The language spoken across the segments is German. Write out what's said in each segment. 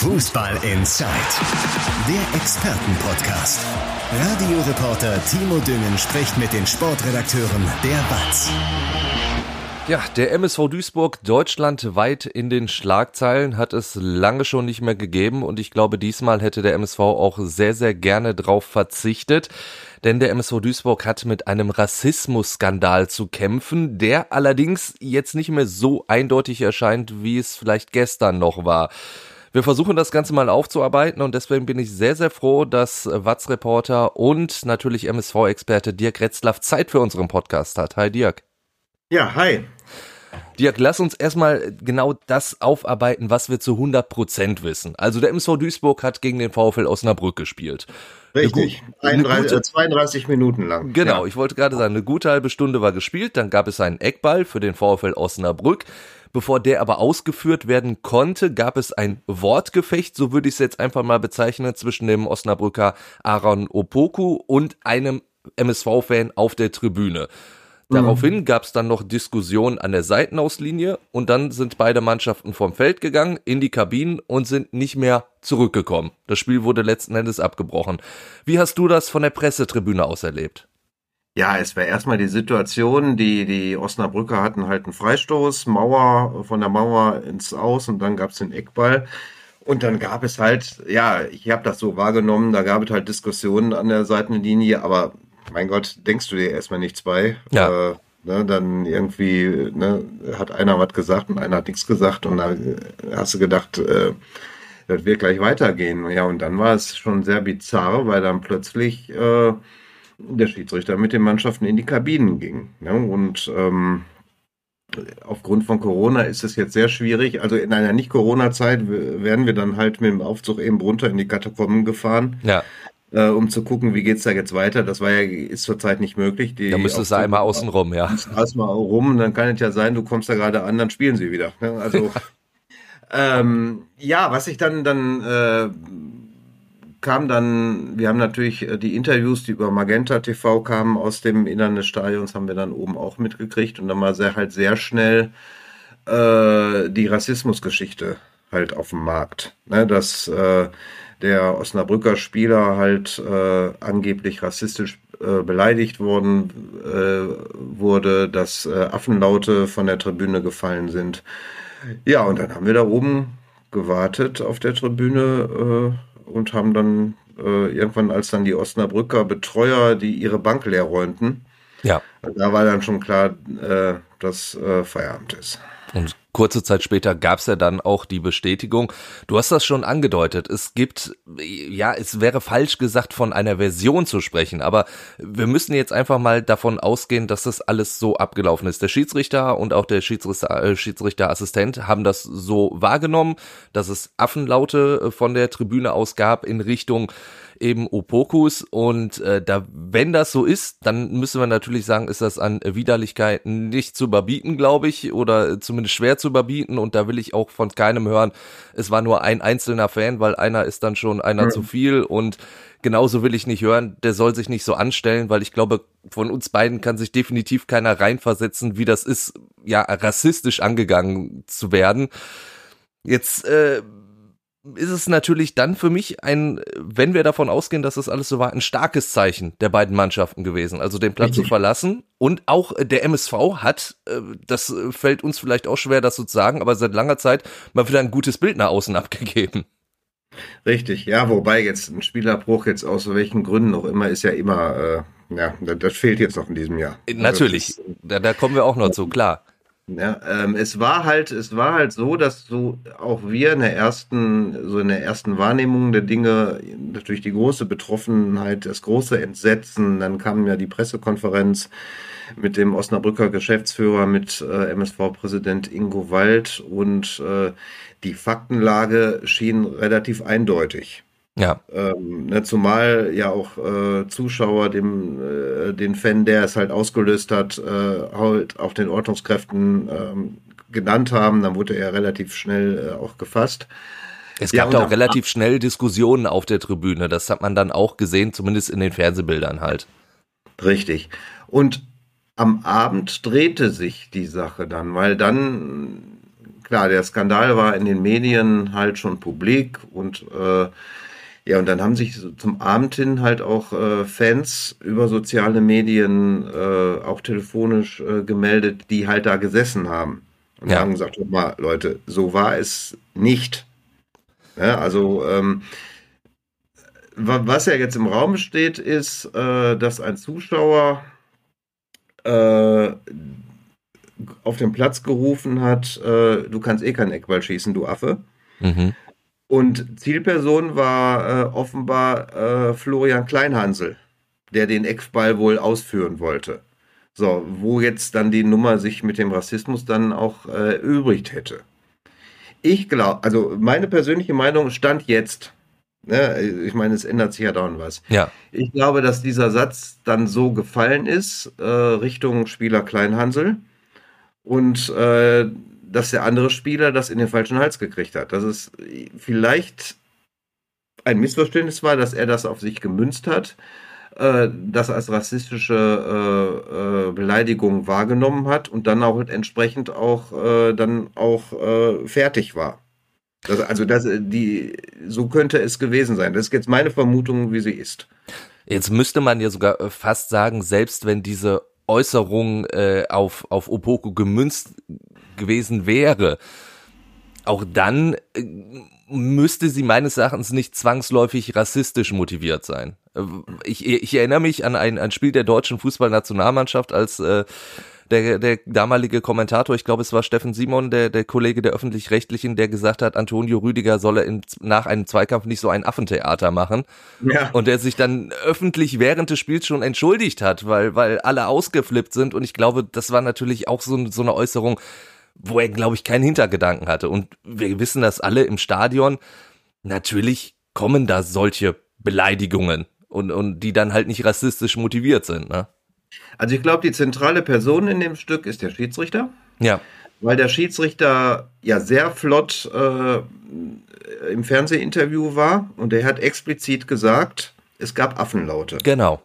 Fußball Inside, der Expertenpodcast. Radioreporter Timo Düngen spricht mit den Sportredakteuren der BATS. Ja, der MSV Duisburg deutschlandweit in den Schlagzeilen hat es lange schon nicht mehr gegeben und ich glaube, diesmal hätte der MSV auch sehr, sehr gerne drauf verzichtet. Denn der MSV Duisburg hat mit einem Rassismusskandal zu kämpfen, der allerdings jetzt nicht mehr so eindeutig erscheint, wie es vielleicht gestern noch war. Wir versuchen das Ganze mal aufzuarbeiten und deswegen bin ich sehr, sehr froh, dass Watz-Reporter und natürlich MSV-Experte Dirk Retzlaff Zeit für unseren Podcast hat. Hi Dirk. Ja, hi. Dirk, lass uns erstmal genau das aufarbeiten, was wir zu 100 Prozent wissen. Also der MSV Duisburg hat gegen den VfL Osnabrück gespielt. Richtig, 31, gute, 32 Minuten lang. Genau, ja. ich wollte gerade sagen, eine gute halbe Stunde war gespielt, dann gab es einen Eckball für den VfL Osnabrück. Bevor der aber ausgeführt werden konnte, gab es ein Wortgefecht, so würde ich es jetzt einfach mal bezeichnen, zwischen dem Osnabrücker Aaron Opoku und einem MSV-Fan auf der Tribüne. Daraufhin mhm. gab es dann noch Diskussionen an der Seitenauslinie und dann sind beide Mannschaften vom Feld gegangen in die Kabinen und sind nicht mehr zurückgekommen. Das Spiel wurde letzten Endes abgebrochen. Wie hast du das von der Pressetribüne aus erlebt? Ja, es war erstmal die Situation, die, die Osnabrücker hatten halt einen Freistoß, Mauer, von der Mauer ins Aus und dann gab es den Eckball. Und dann gab es halt, ja, ich habe das so wahrgenommen, da gab es halt Diskussionen an der Seitenlinie, aber mein Gott, denkst du dir erstmal nichts bei. Ja. Äh, ne, dann irgendwie ne, hat einer was gesagt und einer hat nichts gesagt und dann hast du gedacht, äh, das wird gleich weitergehen. Ja, und dann war es schon sehr bizarr, weil dann plötzlich äh, der Schiedsrichter mit den Mannschaften in die Kabinen ging. Ne? Und ähm, aufgrund von Corona ist es jetzt sehr schwierig. Also in einer Nicht-Corona-Zeit werden wir dann halt mit dem Aufzug eben runter in die Katakomben gefahren. Ja. Äh, um zu gucken, wie geht's da jetzt weiter. Das war ja, ist zurzeit nicht möglich. Die da müsste es einmal außen rum, ja. Erstmal rum, dann kann es ja sein, du kommst da gerade an, dann spielen sie wieder. Ne? Also ähm, ja, was ich dann dann äh, kam dann, wir haben natürlich äh, die Interviews, die über Magenta TV kamen aus dem Innern des Stadions, haben wir dann oben auch mitgekriegt und dann war sehr halt sehr schnell äh, die Rassismusgeschichte halt auf dem Markt. Ne, dass äh, der Osnabrücker Spieler halt äh, angeblich rassistisch äh, beleidigt worden äh, wurde, dass äh, Affenlaute von der Tribüne gefallen sind. Ja, und dann haben wir da oben gewartet auf der Tribüne äh, und haben dann äh, irgendwann, als dann die Osnabrücker Betreuer, die ihre Bank leer räumten, ja. da war dann schon klar, äh, dass äh, Feierabend ist. Und kurze Zeit später gab es ja dann auch die Bestätigung. Du hast das schon angedeutet. Es gibt, ja, es wäre falsch gesagt, von einer Version zu sprechen, aber wir müssen jetzt einfach mal davon ausgehen, dass das alles so abgelaufen ist. Der Schiedsrichter und auch der Schiedsrichter, äh, Schiedsrichterassistent haben das so wahrgenommen, dass es Affenlaute von der Tribüne aus gab in Richtung eben Opokus und äh, da, wenn das so ist, dann müssen wir natürlich sagen, ist das an Widerlichkeiten nicht zu überbieten, glaube ich, oder zumindest schwer zu überbieten und da will ich auch von keinem hören, es war nur ein einzelner Fan, weil einer ist dann schon einer ja. zu viel und genauso will ich nicht hören, der soll sich nicht so anstellen, weil ich glaube, von uns beiden kann sich definitiv keiner reinversetzen, wie das ist, ja, rassistisch angegangen zu werden. Jetzt äh, ist es natürlich dann für mich ein, wenn wir davon ausgehen, dass das alles so war, ein starkes Zeichen der beiden Mannschaften gewesen. Also den Platz Richtig. zu verlassen. Und auch der MSV hat, äh, das fällt uns vielleicht auch schwer, das so zu sagen, aber seit langer Zeit mal wieder ein gutes Bild nach außen abgegeben. Richtig, ja, wobei jetzt ein Spielerbruch jetzt aus welchen Gründen auch immer ist ja immer, äh, ja, das fehlt jetzt noch in diesem Jahr. Natürlich, also da, da kommen wir auch noch zu, klar. Ja, ähm, es war halt, es war halt so, dass so auch wir in der ersten, so in der ersten Wahrnehmung der Dinge natürlich die große Betroffenheit, das große Entsetzen, dann kam ja die Pressekonferenz mit dem Osnabrücker Geschäftsführer, mit äh, MSV-Präsident Ingo Wald und äh, die Faktenlage schien relativ eindeutig. Ja. Ähm, ne, zumal ja auch äh, Zuschauer dem, äh, den Fan, der es halt ausgelöst hat, äh, halt auch den Ordnungskräften ähm, genannt haben. Dann wurde er relativ schnell äh, auch gefasst. Es gab ja, auch relativ schnell Diskussionen auf der Tribüne. Das hat man dann auch gesehen, zumindest in den Fernsehbildern halt. Richtig. Und am Abend drehte sich die Sache dann, weil dann klar, der Skandal war in den Medien halt schon publik und äh, ja, und dann haben sich zum Abend hin halt auch äh, Fans über soziale Medien, äh, auch telefonisch äh, gemeldet, die halt da gesessen haben. Und ja. haben gesagt, guck mal, Leute, so war es nicht. Ja, also, ähm, was ja jetzt im Raum steht, ist, äh, dass ein Zuschauer äh, auf den Platz gerufen hat, äh, du kannst eh keinen Eckball schießen, du Affe. Mhm. Und Zielperson war äh, offenbar äh, Florian Kleinhansel, der den Eckball wohl ausführen wollte. So, wo jetzt dann die Nummer sich mit dem Rassismus dann auch äh, übrigt hätte. Ich glaube, also meine persönliche Meinung stand jetzt. Ne, ich meine, es ändert sich ja dauernd was. Ja. Ich glaube, dass dieser Satz dann so gefallen ist, äh, Richtung Spieler Kleinhansel. Und äh, dass der andere Spieler das in den falschen Hals gekriegt hat. Dass es vielleicht ein Missverständnis war, dass er das auf sich gemünzt hat, äh, das als rassistische äh, äh, Beleidigung wahrgenommen hat und dann auch entsprechend auch äh, dann auch äh, fertig war. Das, also das, die, so könnte es gewesen sein. Das ist jetzt meine Vermutung, wie sie ist. Jetzt müsste man ja sogar fast sagen, selbst wenn diese Äußerung äh, auf, auf Opoku gemünzt gewesen wäre, auch dann äh, müsste sie meines Erachtens nicht zwangsläufig rassistisch motiviert sein. Äh, ich, ich erinnere mich an ein, ein Spiel der deutschen Fußballnationalmannschaft, als äh, der, der damalige Kommentator, ich glaube es war Steffen Simon, der, der Kollege der Öffentlich-Rechtlichen, der gesagt hat, Antonio Rüdiger solle in, nach einem Zweikampf nicht so ein Affentheater machen. Ja. Und der sich dann öffentlich während des Spiels schon entschuldigt hat, weil, weil alle ausgeflippt sind. Und ich glaube, das war natürlich auch so, so eine Äußerung, wo er, glaube ich, keinen Hintergedanken hatte. Und wir wissen das alle im Stadion. Natürlich kommen da solche Beleidigungen und, und die dann halt nicht rassistisch motiviert sind, ne? Also ich glaube, die zentrale Person in dem Stück ist der Schiedsrichter. Ja. Weil der Schiedsrichter ja sehr flott äh, im Fernsehinterview war und er hat explizit gesagt, es gab Affenlaute. Genau.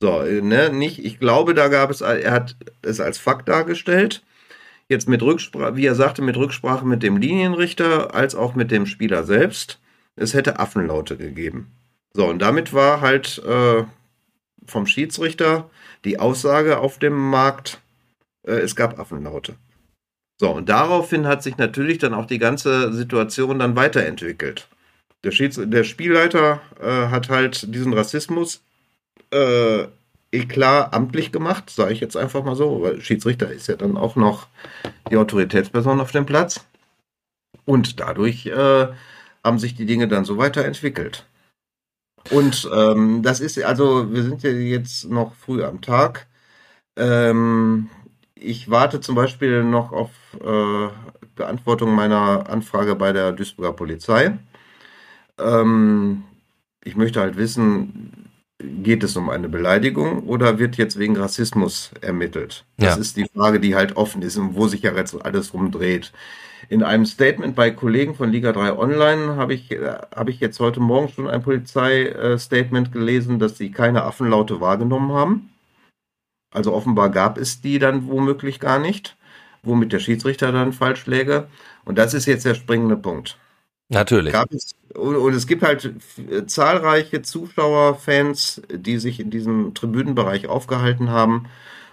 So, ne, nicht, ich glaube, da gab es, er hat es als Fakt dargestellt. Jetzt mit Rücksprache, wie er sagte, mit Rücksprache mit dem Linienrichter als auch mit dem Spieler selbst. Es hätte Affenlaute gegeben. So, und damit war halt äh, vom Schiedsrichter die Aussage auf dem Markt, äh, es gab Affenlaute. So, und daraufhin hat sich natürlich dann auch die ganze Situation dann weiterentwickelt. Der, Schieds der Spielleiter äh, hat halt diesen Rassismus äh, eklar amtlich gemacht, sage ich jetzt einfach mal so, weil Schiedsrichter ist ja dann auch noch die Autoritätsperson auf dem Platz. Und dadurch äh, haben sich die Dinge dann so weiterentwickelt. Und ähm, das ist, also wir sind ja jetzt noch früh am Tag. Ähm, ich warte zum Beispiel noch auf äh, Beantwortung meiner Anfrage bei der Duisburger Polizei. Ähm, ich möchte halt wissen, geht es um eine Beleidigung oder wird jetzt wegen Rassismus ermittelt? Das ja. ist die Frage, die halt offen ist und wo sich ja jetzt alles rumdreht. In einem Statement bei Kollegen von Liga 3 Online habe ich, äh, habe ich jetzt heute Morgen schon ein Polizeistatement gelesen, dass sie keine Affenlaute wahrgenommen haben. Also offenbar gab es die dann womöglich gar nicht, womit der Schiedsrichter dann falsch läge. Und das ist jetzt der springende Punkt. Natürlich. Es, und es gibt halt zahlreiche Zuschauer, Fans, die sich in diesem Tribünenbereich aufgehalten haben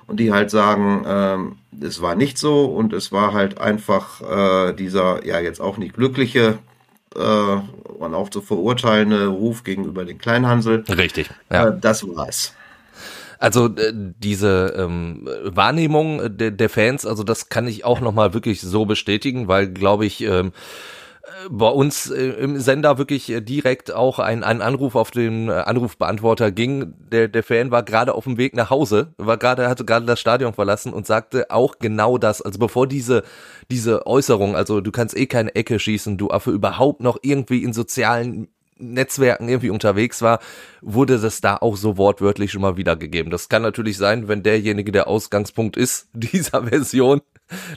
und die halt sagen, ähm, es war nicht so und es war halt einfach äh, dieser, ja jetzt auch nicht glückliche äh, und auch zu verurteilende Ruf gegenüber den Kleinhansel. Richtig, ja. Äh, das war's. Also äh, diese ähm, Wahrnehmung der, der Fans, also das kann ich auch nochmal wirklich so bestätigen, weil glaube ich, ähm, bei uns äh, im Sender wirklich äh, direkt auch ein, ein Anruf auf den äh, Anrufbeantworter ging. Der, der Fan war gerade auf dem Weg nach Hause, war gerade, hatte gerade das Stadion verlassen und sagte auch genau das. Also bevor diese, diese Äußerung, also du kannst eh keine Ecke schießen, du Affe überhaupt noch irgendwie in sozialen Netzwerken irgendwie unterwegs war, wurde das da auch so wortwörtlich schon mal wiedergegeben. Das kann natürlich sein, wenn derjenige der Ausgangspunkt ist dieser Version,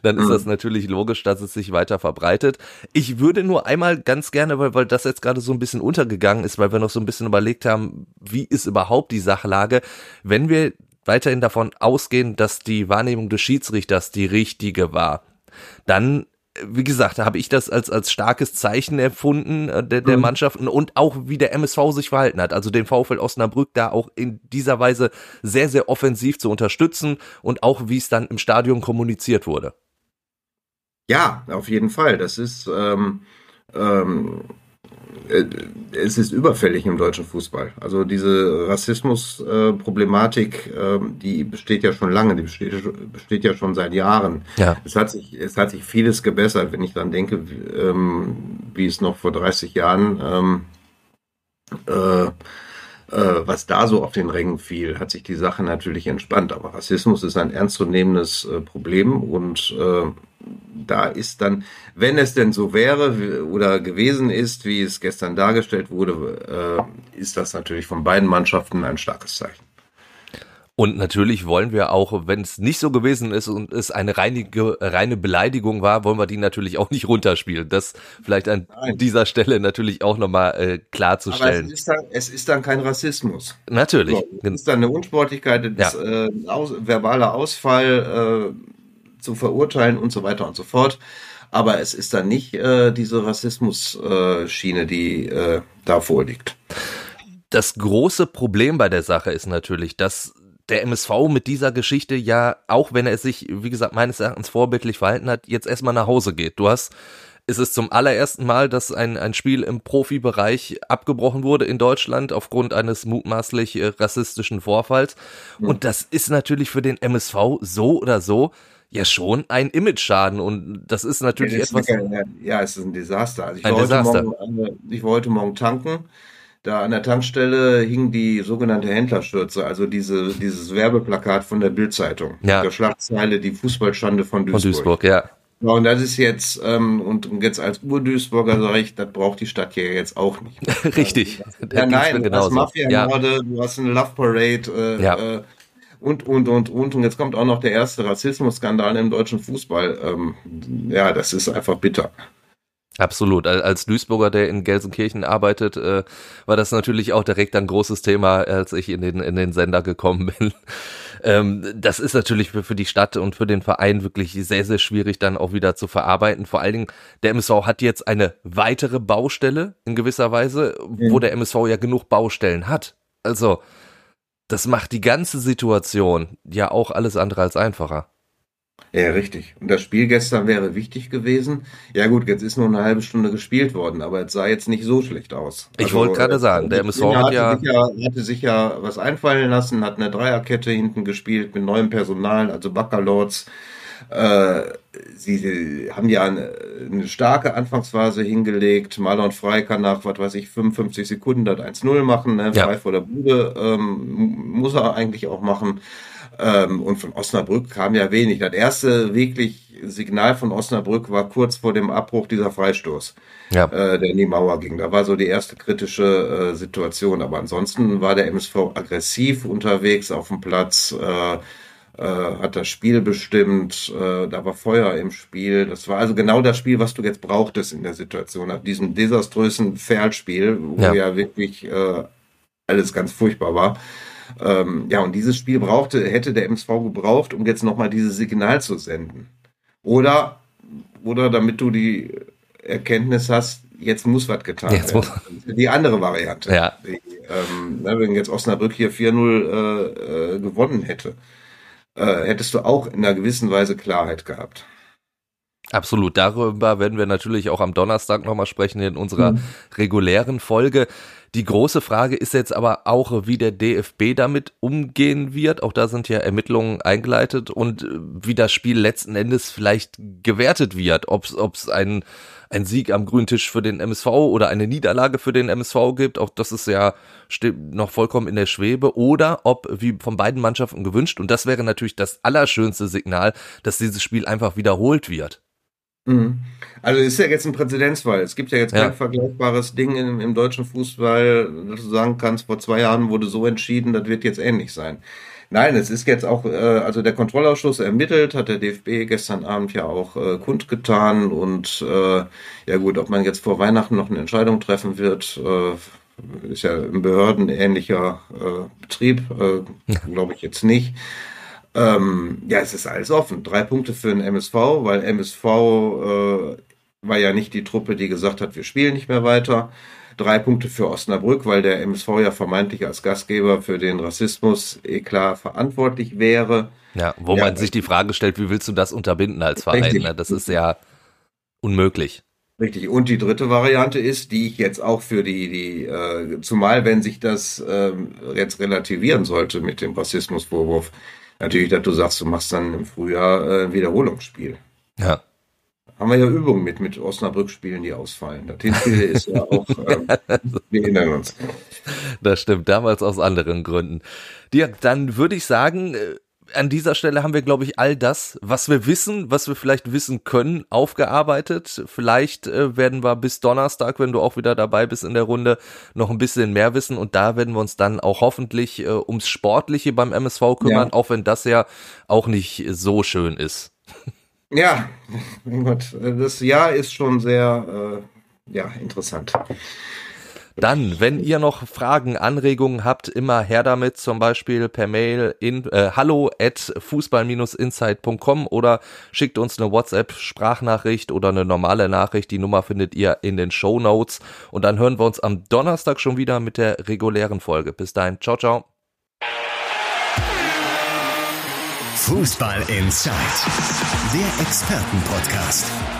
dann ist das mhm. natürlich logisch, dass es sich weiter verbreitet. Ich würde nur einmal ganz gerne, weil, weil das jetzt gerade so ein bisschen untergegangen ist, weil wir noch so ein bisschen überlegt haben, wie ist überhaupt die Sachlage, wenn wir weiterhin davon ausgehen, dass die Wahrnehmung des Schiedsrichters die richtige war, dann wie gesagt, habe ich das als, als starkes Zeichen erfunden äh, der, der mhm. Mannschaften und auch wie der MSV sich verhalten hat. Also den VfL Osnabrück da auch in dieser Weise sehr, sehr offensiv zu unterstützen und auch wie es dann im Stadion kommuniziert wurde. Ja, auf jeden Fall. Das ist, ähm, ähm, äh, es ist überfällig im deutschen Fußball. Also diese Rassismus-Problematik, äh, äh, die besteht ja schon lange, die besteht, besteht ja schon seit Jahren. Ja. Es hat sich, es hat sich vieles gebessert, wenn ich dann denke, wie, ähm, wie es noch vor 30 Jahren ähm, äh, äh, was da so auf den Rängen fiel, hat sich die Sache natürlich entspannt. Aber Rassismus ist ein ernstzunehmendes äh, Problem und äh, da ist dann, wenn es denn so wäre oder gewesen ist, wie es gestern dargestellt wurde, äh, ist das natürlich von beiden Mannschaften ein starkes Zeichen. Und natürlich wollen wir auch, wenn es nicht so gewesen ist und es eine reinige, reine Beleidigung war, wollen wir die natürlich auch nicht runterspielen. Das vielleicht an Nein. dieser Stelle natürlich auch nochmal äh, klarzustellen. Es ist, dann, es ist dann kein Rassismus. Natürlich. So, es ist dann eine Unsportlichkeit, das, ja. äh, aus, verbaler Ausfall äh, zu verurteilen und so weiter und so fort. Aber es ist dann nicht äh, diese Rassismus-Schiene, die äh, da vorliegt. Das große Problem bei der Sache ist natürlich, dass der MSV mit dieser Geschichte ja, auch wenn er sich, wie gesagt, meines Erachtens vorbildlich verhalten hat, jetzt erstmal nach Hause geht. Du hast, ist es zum allerersten Mal, dass ein, ein Spiel im Profibereich abgebrochen wurde in Deutschland aufgrund eines mutmaßlich äh, rassistischen Vorfalls. Mhm. Und das ist natürlich für den MSV so oder so ja schon ein Image-Schaden und das ist natürlich ja, das etwas. Ist ja, es ist ein Desaster. Also ich, ein war Desaster. Morgen, ich war heute Morgen tanken da an der Tankstelle hing die sogenannte Händlerstürze, also diese, dieses Werbeplakat von der Bildzeitung. Ja. Der Schlagzeile Die Fußballschande von Duisburg. Von Duisburg, ja. Ja, und das ist jetzt, ähm, und jetzt als Ur-Duisburger sage ich, das braucht die Stadt hier jetzt auch nicht. Richtig. ja, nein, das Mafia-Morde, ja. du hast eine Love Parade, äh, ja. äh, und, und, und, und. Und jetzt kommt auch noch der erste Rassismusskandal im deutschen Fußball. Ähm, ja, das ist einfach bitter. Absolut. Als Duisburger, der in Gelsenkirchen arbeitet, äh, war das natürlich auch direkt ein großes Thema, als ich in den, in den Sender gekommen bin. Ähm, das ist natürlich für, für die Stadt und für den Verein wirklich sehr, sehr schwierig dann auch wieder zu verarbeiten. Vor allen Dingen, der MSV hat jetzt eine weitere Baustelle in gewisser Weise, mhm. wo der MSV ja genug Baustellen hat. Also, das macht die ganze Situation ja auch alles andere als einfacher. Ja, richtig. Und das Spiel gestern wäre wichtig gewesen. Ja gut, jetzt ist nur eine halbe Stunde gespielt worden, aber es sah jetzt nicht so schlecht aus. Ich also, wollte gerade sagen, der MSV hat ja, ja... hatte sich ja was einfallen lassen, hat eine Dreierkette hinten gespielt mit neuem Personal, also Baccalords. Äh, sie, sie, haben ja eine, eine, starke Anfangsphase hingelegt. Marlon Frey kann nach, was weiß ich, 55 Sekunden das 1-0 machen. Ne? Ja. Frei vor der Bude ähm, muss er eigentlich auch machen. Ähm, und von Osnabrück kam ja wenig. Das erste wirklich Signal von Osnabrück war kurz vor dem Abbruch dieser Freistoß, ja. äh, der in die Mauer ging. Da war so die erste kritische äh, Situation. Aber ansonsten war der MSV aggressiv unterwegs auf dem Platz. Äh, äh, hat das Spiel bestimmt, äh, da war Feuer im Spiel. Das war also genau das Spiel, was du jetzt brauchtest in der Situation, nach diesem desaströsen Ferlspiel, wo ja, ja wirklich äh, alles ganz furchtbar war. Ähm, ja, und dieses Spiel brauchte, hätte der MSV gebraucht, um jetzt nochmal dieses Signal zu senden. Oder, oder damit du die Erkenntnis hast, jetzt muss was getan jetzt werden. Die andere Variante. Ja. Die, ähm, wenn jetzt Osnabrück hier 4-0 äh, äh, gewonnen hätte, äh, hättest du auch in einer gewissen Weise Klarheit gehabt. Absolut. Darüber werden wir natürlich auch am Donnerstag nochmal sprechen in unserer mhm. regulären Folge. Die große Frage ist jetzt aber auch, wie der DFB damit umgehen wird. Auch da sind ja Ermittlungen eingeleitet und wie das Spiel letzten Endes vielleicht gewertet wird. Ob es ein, ein Sieg am grünen Tisch für den MSV oder eine Niederlage für den MSV gibt. Auch das ist ja noch vollkommen in der Schwebe. Oder ob, wie von beiden Mannschaften gewünscht, und das wäre natürlich das allerschönste Signal, dass dieses Spiel einfach wiederholt wird. Mhm. Also ist ja jetzt ein Präzedenzfall. Es gibt ja jetzt kein ja. vergleichbares Ding im, im, deutschen Fußball, dass du sagen kannst, vor zwei Jahren wurde so entschieden, das wird jetzt ähnlich sein. Nein, es ist jetzt auch, äh, also der Kontrollausschuss ermittelt, hat der DFB gestern Abend ja auch äh, kundgetan und äh, ja gut, ob man jetzt vor Weihnachten noch eine Entscheidung treffen wird, äh, ist ja ein behördenähnlicher äh, Betrieb, äh, glaube ich jetzt nicht. Ähm, ja, es ist alles offen. Drei Punkte für den MSV, weil MSV äh, war ja nicht die Truppe, die gesagt hat, wir spielen nicht mehr weiter. Drei Punkte für Osnabrück, weil der MSV ja vermeintlich als Gastgeber für den Rassismus eh klar verantwortlich wäre. Ja, wo ja, man sich die Frage stellt, wie willst du das unterbinden als Verein? Ne? Das ist ja unmöglich. Richtig. Und die dritte Variante ist, die ich jetzt auch für die, die äh, zumal wenn sich das ähm, jetzt relativieren sollte mit dem Rassismusvorwurf, natürlich, dass du sagst, du machst dann im Frühjahr äh, ein Wiederholungsspiel. Ja. Haben wir ja Übungen mit, mit Osnabrück-Spielen, die ausfallen. Das Hinspiel ist ja auch, ähm, wir erinnern uns. Das stimmt, damals aus anderen Gründen. Dirk, dann würde ich sagen, äh, an dieser Stelle haben wir, glaube ich, all das, was wir wissen, was wir vielleicht wissen können, aufgearbeitet. Vielleicht äh, werden wir bis Donnerstag, wenn du auch wieder dabei bist in der Runde, noch ein bisschen mehr wissen und da werden wir uns dann auch hoffentlich äh, ums Sportliche beim MSV kümmern, ja. auch wenn das ja auch nicht so schön ist. Ja, mein Gott, das Jahr ist schon sehr äh, ja, interessant. Dann, wenn ihr noch Fragen, Anregungen habt, immer her damit, zum Beispiel per Mail in äh, hallo at fußball-insight.com oder schickt uns eine WhatsApp-Sprachnachricht oder eine normale Nachricht. Die Nummer findet ihr in den Show Notes. Und dann hören wir uns am Donnerstag schon wieder mit der regulären Folge. Bis dahin, ciao, ciao. Fußball Inside, der Expertenpodcast